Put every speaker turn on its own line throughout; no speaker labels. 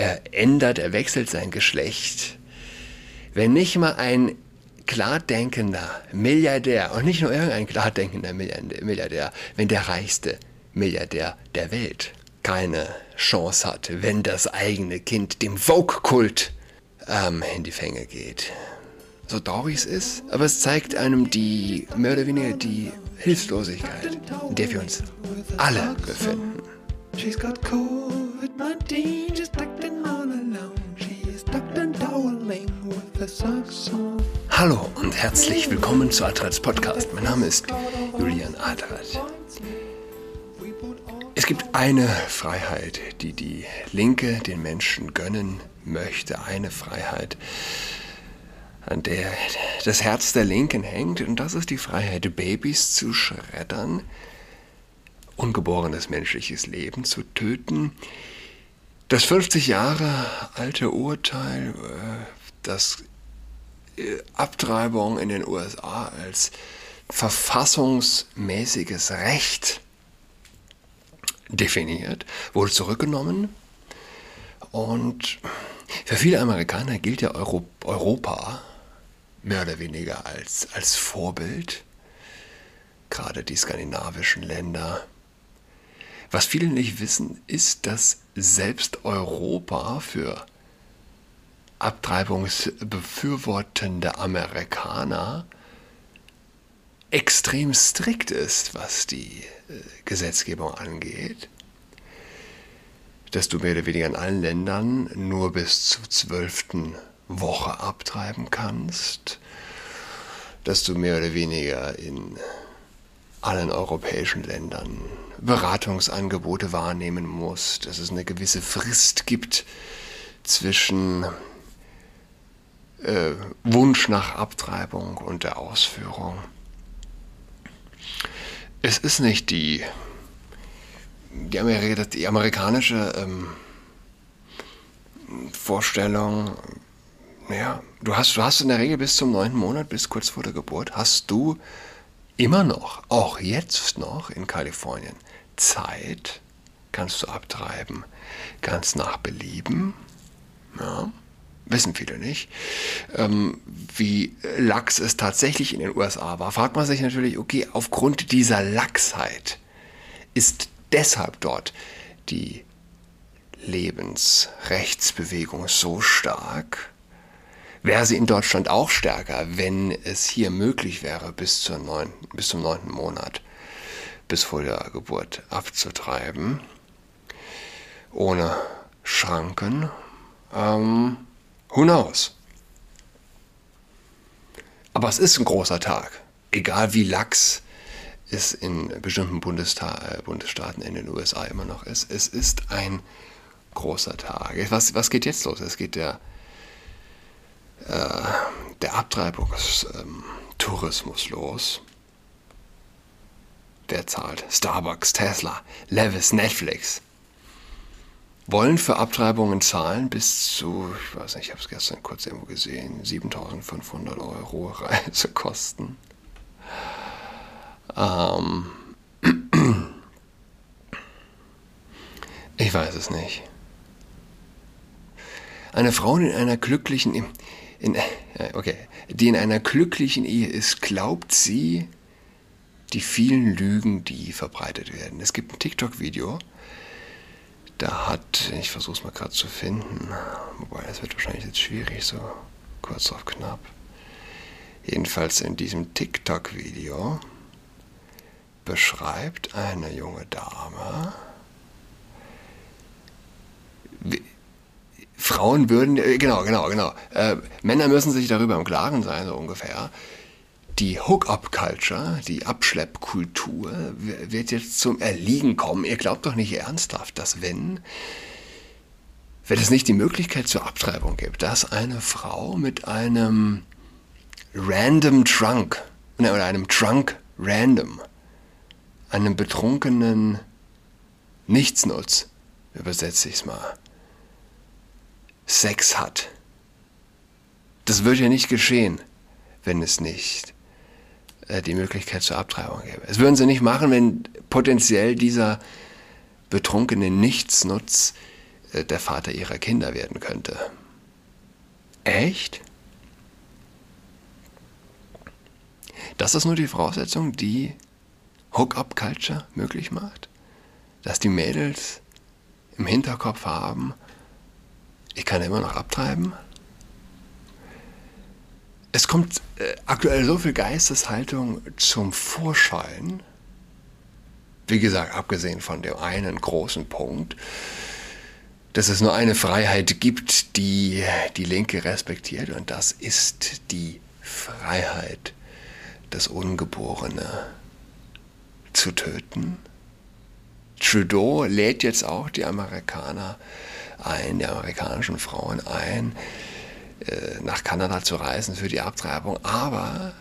er ändert, er wechselt sein Geschlecht. Wenn nicht mal ein klardenkender Milliardär, und nicht nur irgendein klardenkender Milliardär, wenn der reichste Milliardär der Welt keine Chance hat, wenn das eigene Kind dem Vogue-Kult ähm, in die Fänge geht. So traurig es ist, aber es zeigt einem die, mehr oder weniger die Hilflosigkeit, in der wir uns alle befinden. She's got COVID-19, she's acting Hallo und herzlich willkommen zu Adrats Podcast. Mein Name ist Julian Adrat. Es gibt eine Freiheit, die die Linke den Menschen gönnen möchte. Eine Freiheit, an der das Herz der Linken hängt. Und das ist die Freiheit, Babys zu schreddern ungeborenes menschliches Leben zu töten. Das 50 Jahre alte Urteil, äh, das Abtreibung in den USA als verfassungsmäßiges Recht definiert, wurde zurückgenommen. Und für viele Amerikaner gilt ja Europa mehr oder weniger als, als Vorbild. Gerade die skandinavischen Länder was viele nicht wissen, ist, dass selbst Europa für abtreibungsbefürwortende Amerikaner extrem strikt ist, was die äh, Gesetzgebung angeht. Dass du mehr oder weniger in allen Ländern nur bis zur zwölften Woche abtreiben kannst. Dass du mehr oder weniger in allen europäischen Ländern Beratungsangebote wahrnehmen muss, dass es eine gewisse Frist gibt zwischen äh, Wunsch nach Abtreibung und der Ausführung. Es ist nicht die, die, Ameri die amerikanische ähm, Vorstellung, ja, du hast, du hast in der Regel bis zum neunten Monat, bis kurz vor der Geburt, hast du immer noch, auch jetzt noch in Kalifornien, Zeit kannst du abtreiben, ganz nach Belieben. Ja, wissen viele nicht. Ähm, wie lax es tatsächlich in den USA war, fragt man sich natürlich, okay, aufgrund dieser Lachsheit ist deshalb dort die Lebensrechtsbewegung so stark, wäre sie in Deutschland auch stärker, wenn es hier möglich wäre, bis, zur neun, bis zum neunten Monat, bis vor der Geburt abzutreiben, ohne Schranken. Ähm, who knows? Aber es ist ein großer Tag, egal wie lax es in bestimmten Bundesta äh, Bundesstaaten in den USA immer noch ist. Es ist ein großer Tag. Was, was geht jetzt los? Es geht der äh, der Abtreibungstourismus los. Wer zahlt? Starbucks, Tesla, Levis, Netflix. Wollen für Abtreibungen zahlen bis zu, ich weiß nicht, ich habe es gestern kurz irgendwo gesehen, 7500 Euro Reisekosten. Ähm, ich weiß es nicht. Eine Frau in einer glücklichen, in, okay, die in einer glücklichen Ehe ist, glaubt sie die vielen Lügen, die verbreitet werden. Es gibt ein TikTok-Video, da hat, ich versuche es mal gerade zu finden, wobei es wird wahrscheinlich jetzt schwierig, so kurz auf knapp. Jedenfalls in diesem TikTok-Video beschreibt eine junge Dame, Frauen würden, äh, genau, genau, genau. Äh, Männer müssen sich darüber im Klaren sein, so ungefähr. Die Hook-up-Culture, die Abschleppkultur, wird jetzt zum Erliegen kommen. Ihr glaubt doch nicht ernsthaft, dass wenn, wenn es nicht die Möglichkeit zur Abtreibung gibt, dass eine Frau mit einem random Trunk, ne, oder einem Trunk random, einem betrunkenen Nichtsnutz, übersetze ich es mal, Sex hat. Das würde ja nicht geschehen, wenn es nicht äh, die Möglichkeit zur Abtreibung gäbe. Es würden sie nicht machen, wenn potenziell dieser betrunkene Nichtsnutz äh, der Vater ihrer Kinder werden könnte. Echt? Das ist nur die Voraussetzung, die Hook-up-Culture möglich macht? Dass die Mädels im Hinterkopf haben, ich kann immer noch abtreiben? Es kommt äh, aktuell so viel Geisteshaltung zum Vorschein. Wie gesagt, abgesehen von dem einen großen Punkt, dass es nur eine Freiheit gibt, die die Linke respektiert, und das ist die Freiheit, das Ungeborene zu töten. Trudeau lädt jetzt auch die Amerikaner ein, die amerikanischen Frauen ein, äh, nach Kanada zu reisen für die Abtreibung, aber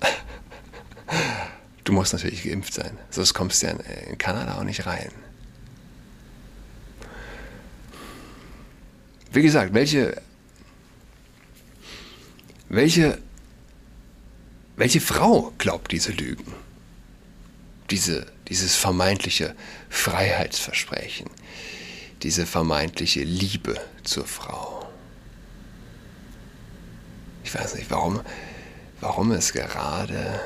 du musst natürlich geimpft sein, sonst kommst du ja in Kanada auch nicht rein. Wie gesagt, welche, welche, welche Frau glaubt diese Lügen? Diese, dieses vermeintliche Freiheitsversprechen, diese vermeintliche Liebe zur Frau. Ich weiß nicht, warum, warum es gerade...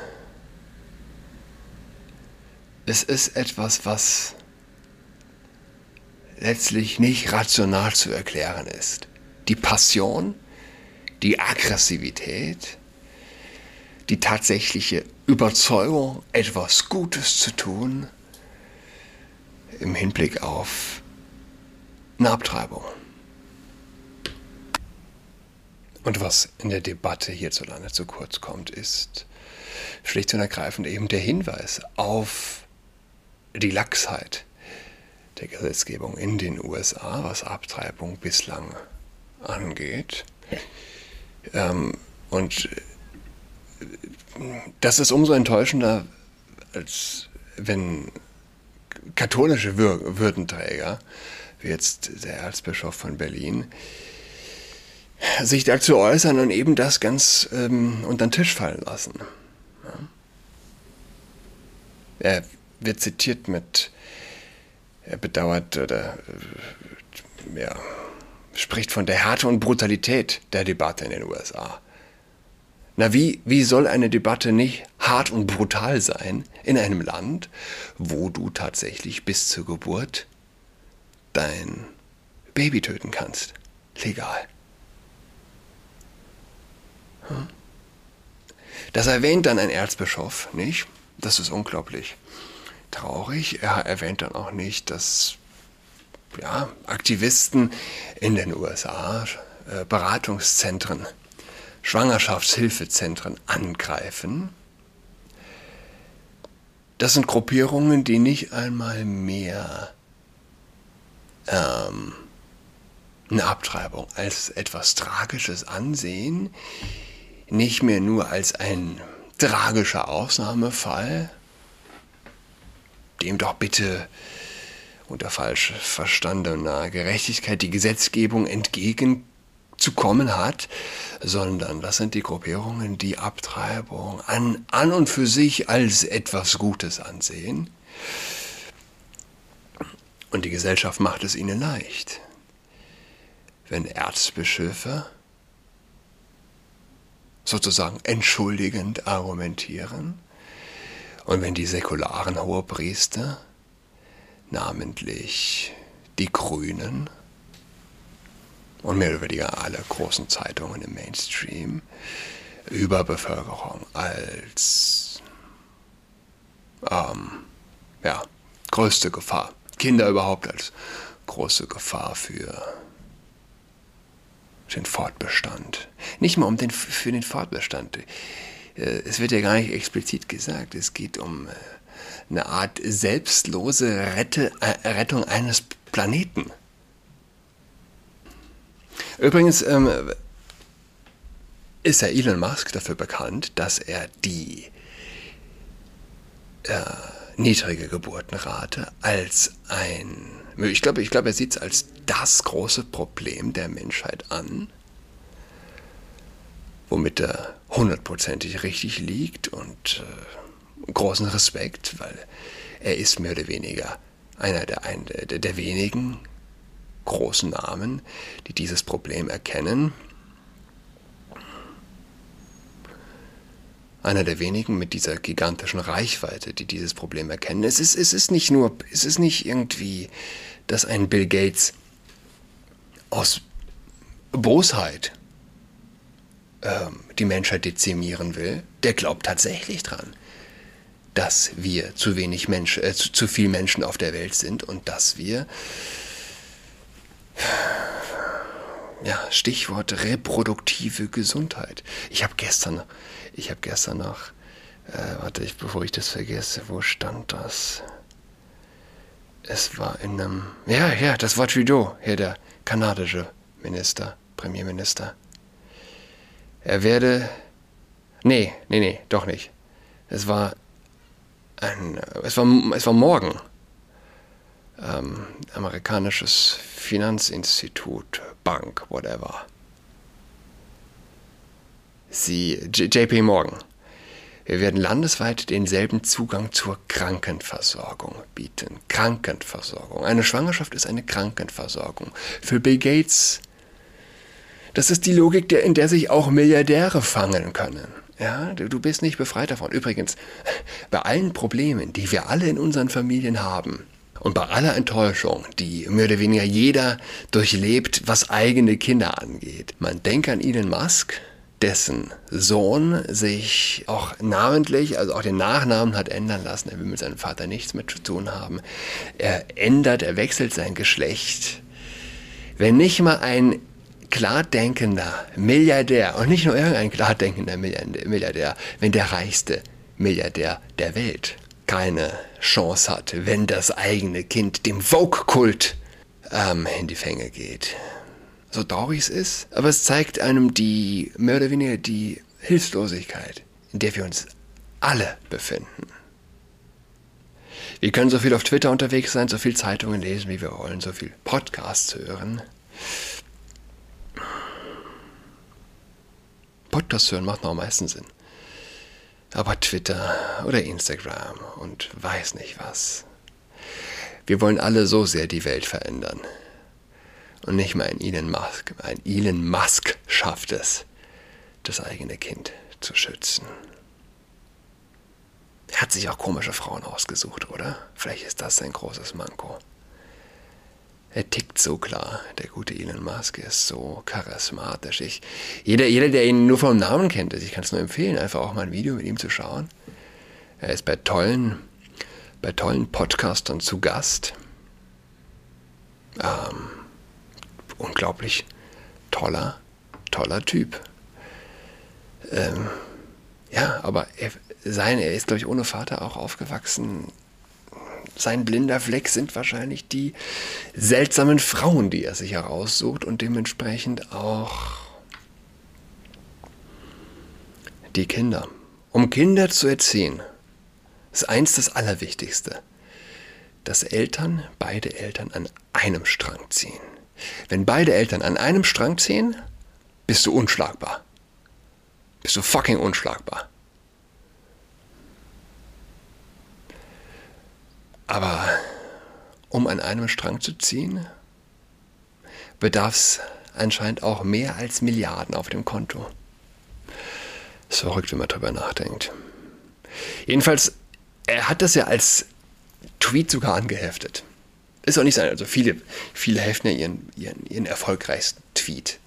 Es ist etwas, was letztlich nicht rational zu erklären ist. Die Passion, die Aggressivität, die tatsächliche Überzeugung, etwas Gutes zu tun im Hinblick auf eine Abtreibung. Und was in der Debatte hierzulande zu kurz kommt, ist schlicht und ergreifend eben der Hinweis auf die Lachsheit der Gesetzgebung in den USA, was Abtreibung bislang angeht. Ähm, und das ist umso enttäuschender, als wenn katholische Würdenträger, wie jetzt der Erzbischof von Berlin, sich dazu äußern und eben das ganz ähm, unter den Tisch fallen lassen. Ja. Er wird zitiert mit er bedauert oder äh, ja, spricht von der Härte und Brutalität der Debatte in den USA. Na, wie, wie soll eine Debatte nicht hart und brutal sein in einem Land, wo du tatsächlich bis zur Geburt dein Baby töten kannst? Legal. Das erwähnt dann ein Erzbischof, nicht? Das ist unglaublich traurig. Er erwähnt dann auch nicht, dass ja, Aktivisten in den USA äh, Beratungszentren, Schwangerschaftshilfezentren angreifen. Das sind Gruppierungen, die nicht einmal mehr ähm, eine Abtreibung als etwas Tragisches ansehen, nicht mehr nur als ein tragischer Ausnahmefall, dem doch bitte unter falsch verstandener Gerechtigkeit die Gesetzgebung entgegenzukommen hat, sondern das sind die Gruppierungen, die Abtreibung an, an und für sich als etwas Gutes ansehen. Und die Gesellschaft macht es ihnen leicht. Wenn Erzbischöfe sozusagen entschuldigend argumentieren, und wenn die säkularen Hohepriester, namentlich die Grünen und mehr oder weniger alle großen Zeitungen im Mainstream, Überbevölkerung als ähm, ja, größte Gefahr, Kinder überhaupt als große Gefahr für den Fortbestand. Nicht mal um den, für den Fortbestand. Äh, es wird ja gar nicht explizit gesagt, es geht um äh, eine Art selbstlose Rette, äh, Rettung eines Planeten. Übrigens ähm, ist ja Elon Musk dafür bekannt, dass er die äh, niedrige Geburtenrate als ein, ich glaube, ich glaube, er sieht es als das große Problem der Menschheit an womit er hundertprozentig richtig liegt und äh, großen Respekt, weil er ist mehr oder weniger einer der, der, der wenigen großen Namen, die dieses Problem erkennen. Einer der wenigen mit dieser gigantischen Reichweite, die dieses Problem erkennen. Es ist, es ist nicht nur, es ist nicht irgendwie, dass ein Bill Gates aus Bosheit ähm, die Menschheit dezimieren will. Der glaubt tatsächlich dran, dass wir zu wenig Menschen, äh, zu, zu viel Menschen auf der Welt sind und dass wir ja, Stichwort reproduktive Gesundheit. Ich habe gestern, ich habe gestern noch, äh, warte, ich, bevor ich das vergesse, wo stand das? Es war in einem, ja, ja, das war Trudeau, hier der kanadische Minister, Premierminister. Er werde, nee, nee, nee, doch nicht. Es war ein, es war, es war morgen. Ähm, amerikanisches Finanzinstitut, Bank, whatever. Sie, JP Morgan. Wir werden landesweit denselben Zugang zur Krankenversorgung bieten. Krankenversorgung. Eine Schwangerschaft ist eine Krankenversorgung. Für Bill Gates, das ist die Logik, in der sich auch Milliardäre fangen können. Ja, du bist nicht befreit davon. Übrigens, bei allen Problemen, die wir alle in unseren Familien haben, und bei aller Enttäuschung, die mehr oder weniger jeder durchlebt, was eigene Kinder angeht. Man denkt an Elon Musk, dessen Sohn sich auch namentlich, also auch den Nachnamen hat ändern lassen. Er will mit seinem Vater nichts mehr zu tun haben. Er ändert, er wechselt sein Geschlecht. Wenn nicht mal ein klardenkender Milliardär, und nicht nur irgendein klardenkender Milliardär, wenn der reichste Milliardär der Welt keine Chance hat, wenn das eigene Kind dem Vogue-Kult ähm, in die Fänge geht. So traurig es ist, aber es zeigt einem die, mehr oder weniger die Hilflosigkeit, in der wir uns alle befinden. Wir können so viel auf Twitter unterwegs sein, so viel Zeitungen lesen, wie wir wollen, so viel Podcasts hören. Podcast hören macht noch am meisten Sinn. Aber Twitter oder Instagram und weiß nicht was. Wir wollen alle so sehr die Welt verändern. Und nicht mal ein Elon Musk. Ein Elon Musk schafft es, das eigene Kind zu schützen. Er hat sich auch komische Frauen ausgesucht, oder? Vielleicht ist das sein großes Manko. Er tickt so klar, der gute Elon Musk ist so charismatisch. Ich, jeder, jeder, der ihn nur vom Namen kennt, also ich kann es nur empfehlen, einfach auch mal ein Video mit ihm zu schauen. Er ist bei tollen, bei tollen Podcastern zu Gast. Ähm, unglaublich toller, toller Typ. Ähm, ja, aber er, sein, er ist, glaube ich, ohne Vater auch aufgewachsen sein blinder Fleck sind wahrscheinlich die seltsamen Frauen, die er sich heraussucht und dementsprechend auch die Kinder. Um Kinder zu erziehen, ist eins das Allerwichtigste, dass Eltern, beide Eltern an einem Strang ziehen. Wenn beide Eltern an einem Strang ziehen, bist du unschlagbar. Bist du fucking unschlagbar. Aber um an einem Strang zu ziehen, bedarf es anscheinend auch mehr als Milliarden auf dem Konto. ist verrückt, wenn man darüber nachdenkt. Jedenfalls, er hat das ja als Tweet sogar angeheftet. Ist auch nicht sein. Also viele, viele heften ja ihren, ihren, ihren erfolgreichsten Tweet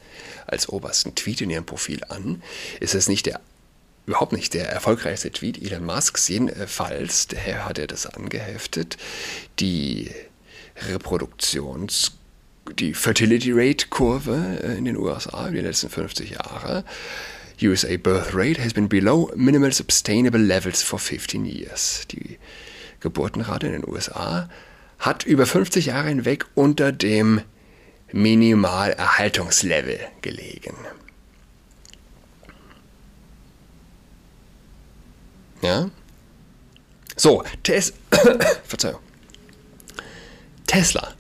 als obersten Tweet in ihrem Profil an. Ist es nicht der überhaupt nicht der erfolgreichste Tweet Elon Musks. Jedenfalls, der Herr hat er das angeheftet. Die Reproduktions- die Fertility Rate Kurve äh, in den USA in den letzten 50 Jahren. USA birth rate has been below minimal sustainable levels for 15 years. Die Geburtenrate in den USA hat über 50 Jahre hinweg unter dem Minimalerhaltungslevel gelegen. Ja? So, Tes Verzeihung. Tesla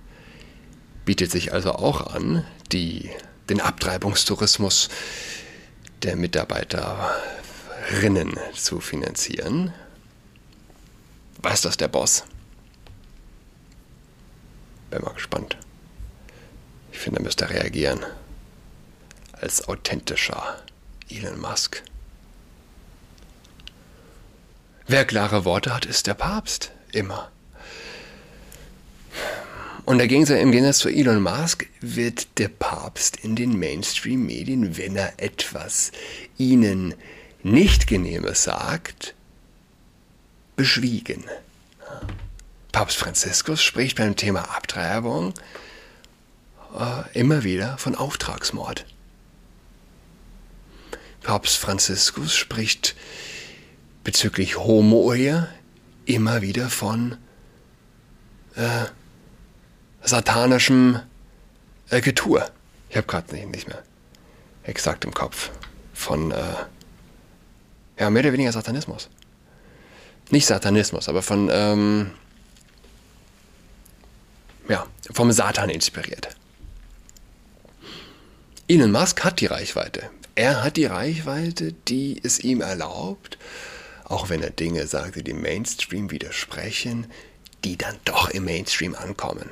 bietet sich also auch an, die, den Abtreibungstourismus der Mitarbeiterinnen zu finanzieren. Weiß das der Boss? Bin mal gespannt. Ich finde, er müsste reagieren. Als authentischer Elon Musk. Wer klare Worte hat, ist der Papst. Immer. Und im Gegensatz zu Elon Musk wird der Papst in den Mainstream-Medien, wenn er etwas ihnen nicht Genehmes sagt, beschwiegen. Papst Franziskus spricht beim Thema Abtreibung äh, immer wieder von Auftragsmord. Papst Franziskus spricht bezüglich Homo-Ehe immer wieder von äh, satanischem äh, Getue. Ich habe gerade nicht, nicht mehr exakt im Kopf. Von, äh, ja, mehr oder weniger Satanismus. Nicht Satanismus, aber von, ähm, ja, vom Satan inspiriert. Elon Musk hat die Reichweite. Er hat die Reichweite, die es ihm erlaubt, auch wenn er Dinge sagt, die dem Mainstream widersprechen, die dann doch im Mainstream ankommen.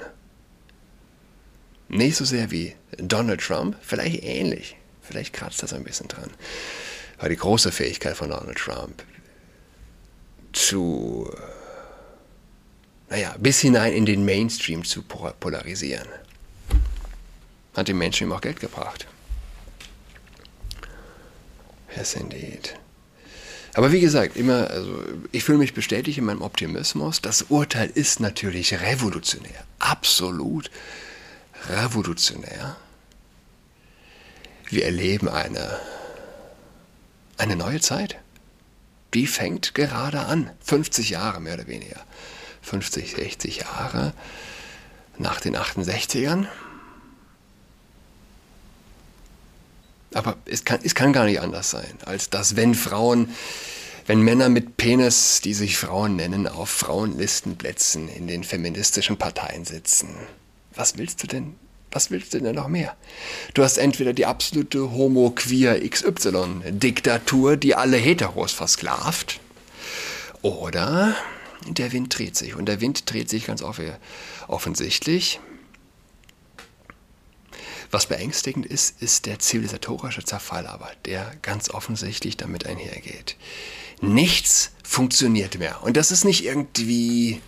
Nicht so sehr wie Donald Trump, vielleicht ähnlich. Vielleicht kratzt das ein bisschen dran. Aber die große Fähigkeit von Donald Trump zu, naja, bis hinein in den Mainstream zu polarisieren, hat dem Mainstream auch Geld gebracht. Yes, indeed. Aber wie gesagt, immer, also ich fühle mich bestätigt in meinem Optimismus. Das Urteil ist natürlich revolutionär. Absolut revolutionär. Wir erleben eine, eine neue Zeit. Die fängt gerade an. 50 Jahre mehr oder weniger. 50, 60 Jahre nach den 68ern. Aber es kann, es kann gar nicht anders sein, als dass wenn Frauen, wenn Männer mit Penis, die sich Frauen nennen, auf Frauenlistenplätzen in den feministischen Parteien sitzen was willst du denn? Was willst du denn noch mehr? Du hast entweder die absolute Homo-Queer XY-Diktatur, die alle Heteros versklavt, oder der Wind dreht sich. Und der Wind dreht sich ganz offensichtlich. Was beängstigend ist, ist der zivilisatorische Zerfall aber, der ganz offensichtlich damit einhergeht. Nichts funktioniert mehr. Und das ist nicht irgendwie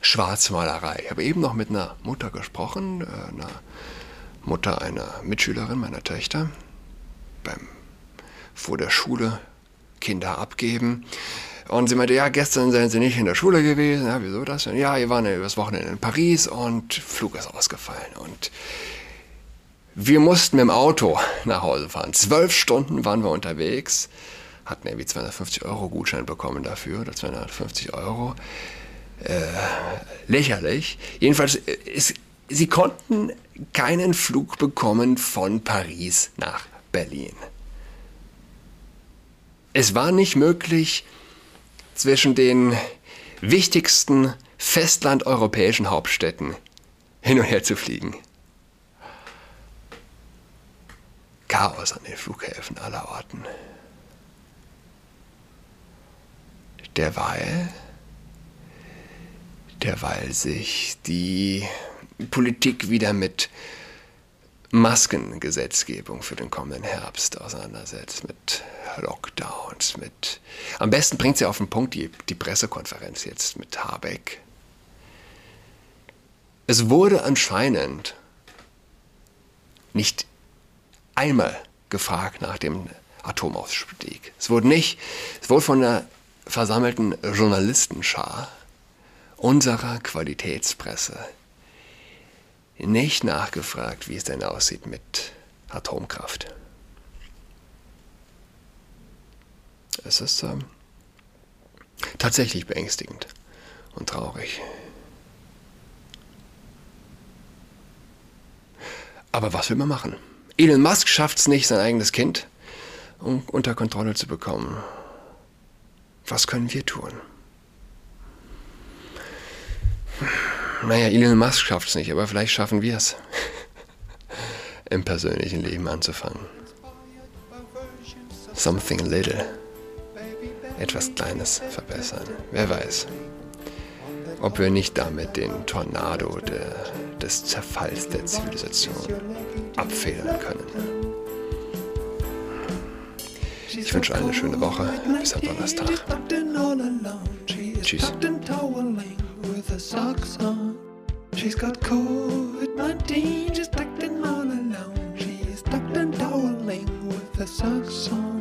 Schwarzmalerei. Ich habe eben noch mit einer Mutter gesprochen, äh, einer Mutter einer Mitschülerin meiner Töchter, beim, vor der Schule Kinder abgeben. Und sie meinte, ja, gestern seien sie nicht in der Schule gewesen. Ja, wieso das denn? Ja, wir waren übers Wochenende in Paris und Flug ist ausgefallen. Und wir mussten mit dem Auto nach Hause fahren. Zwölf Stunden waren wir unterwegs, hatten irgendwie 250 Euro Gutschein bekommen dafür, oder 250 Euro äh, lächerlich. Jedenfalls, äh, es, sie konnten keinen Flug bekommen von Paris nach Berlin. Es war nicht möglich, zwischen den wichtigsten festlandeuropäischen Hauptstädten hin und her zu fliegen. Chaos an den Flughäfen aller Orten. Derweil derweil sich die Politik wieder mit Maskengesetzgebung für den kommenden Herbst auseinandersetzt, mit Lockdowns, mit... Am besten bringt sie auf den Punkt die, die Pressekonferenz jetzt mit Habeck. Es wurde anscheinend nicht einmal gefragt nach dem Atomausstieg. Es wurde nicht, es wurde von der versammelten Journalistenschar unserer Qualitätspresse nicht nachgefragt, wie es denn aussieht mit Atomkraft. Es ist ähm, tatsächlich beängstigend und traurig. Aber was will man machen? Elon Musk schafft es nicht, sein eigenes Kind unter Kontrolle zu bekommen. Was können wir tun? Naja, Elon Musk schafft es nicht, aber vielleicht schaffen wir es, im persönlichen Leben anzufangen. Something little. Etwas Kleines verbessern. Wer weiß. Ob wir nicht damit den Tornado de,
des Zerfalls der Zivilisation abfedern können. Ich wünsche allen eine schöne Woche. Bis am Donnerstag. Tschüss. She's got COVID-19, she's tucked in all alone. She's tucked and toweling with her socks on.